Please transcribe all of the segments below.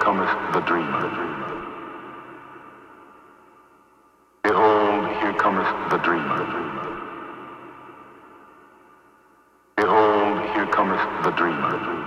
cometh the dreamer. Behold, here cometh the dreamer. Behold, here cometh the dreamer.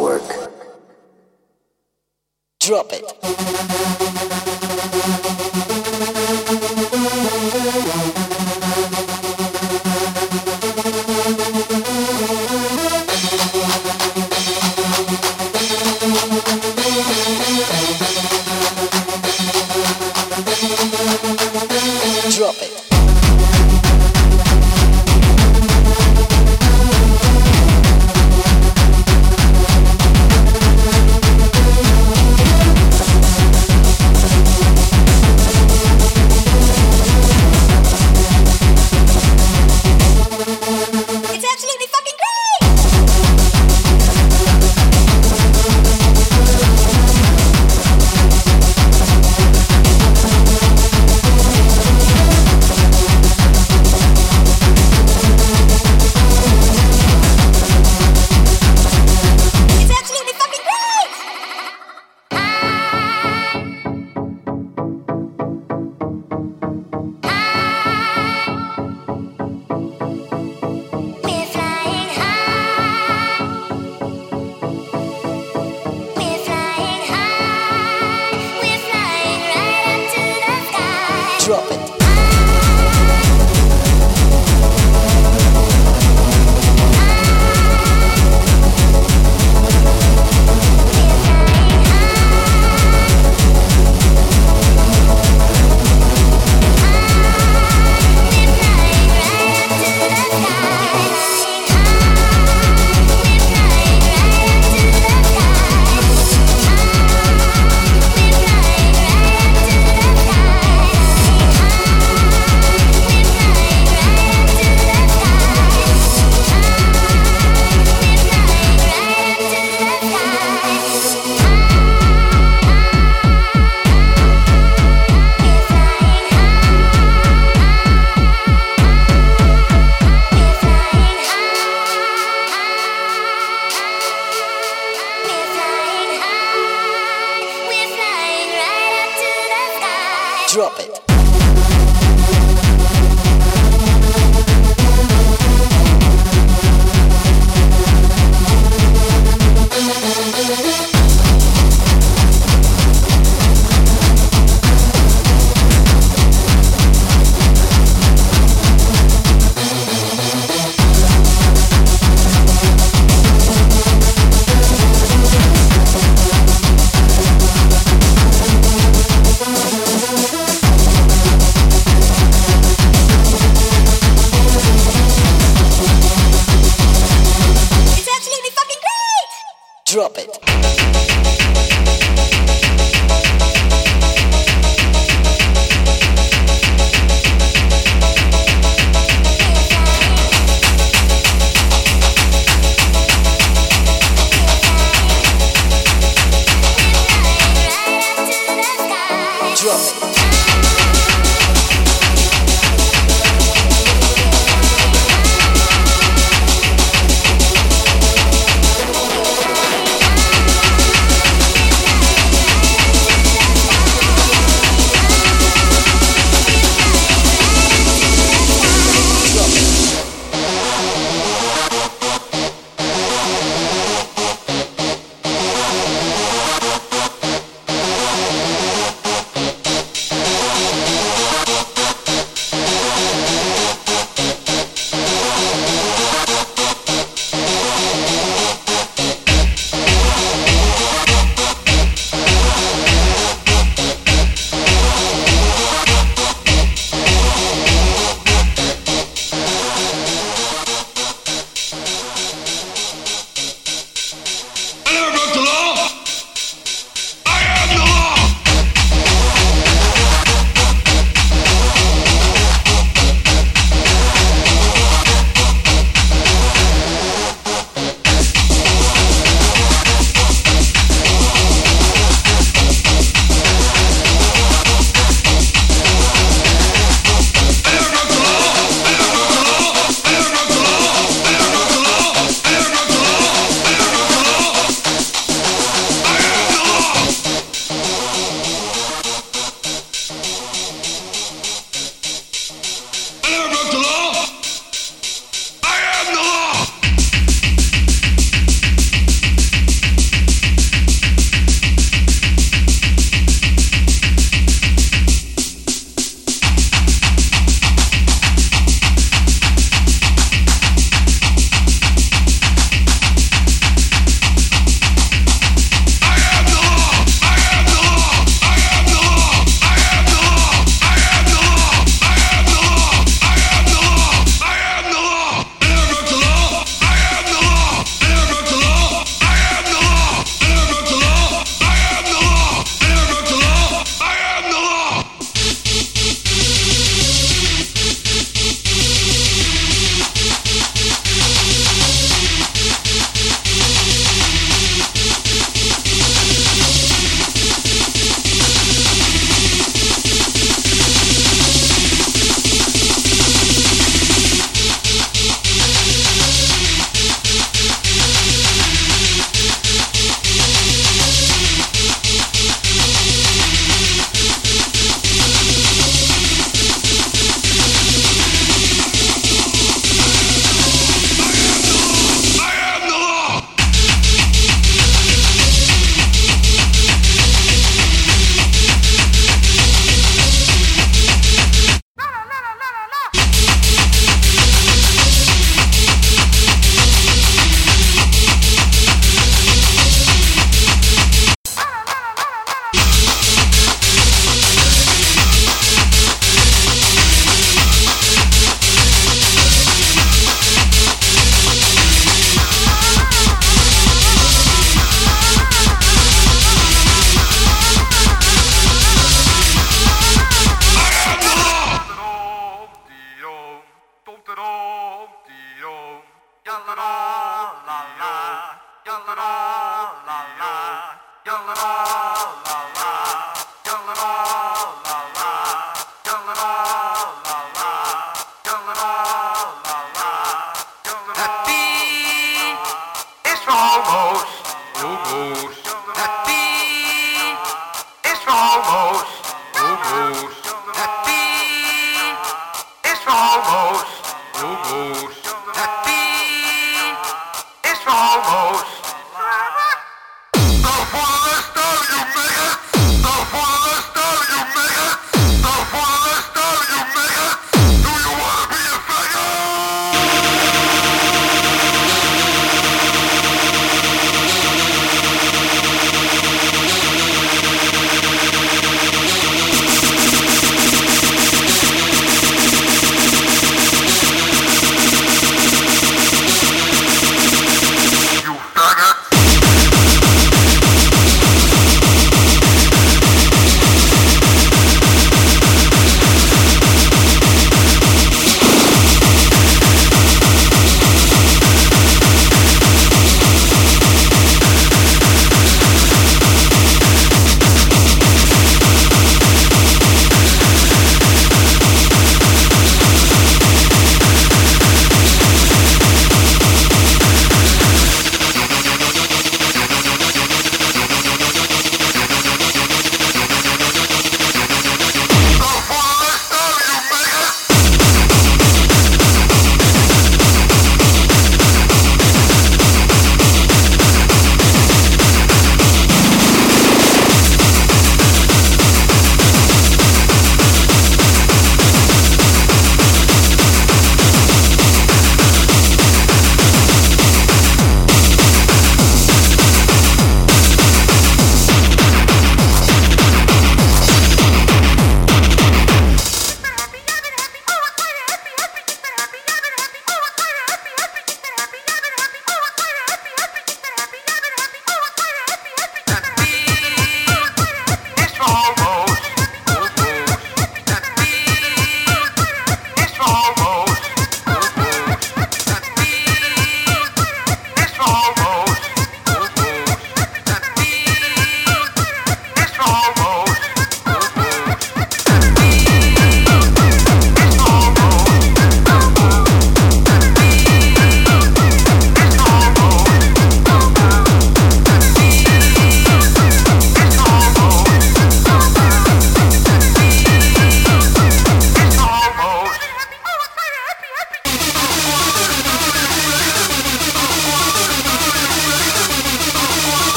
Go work. Drop it.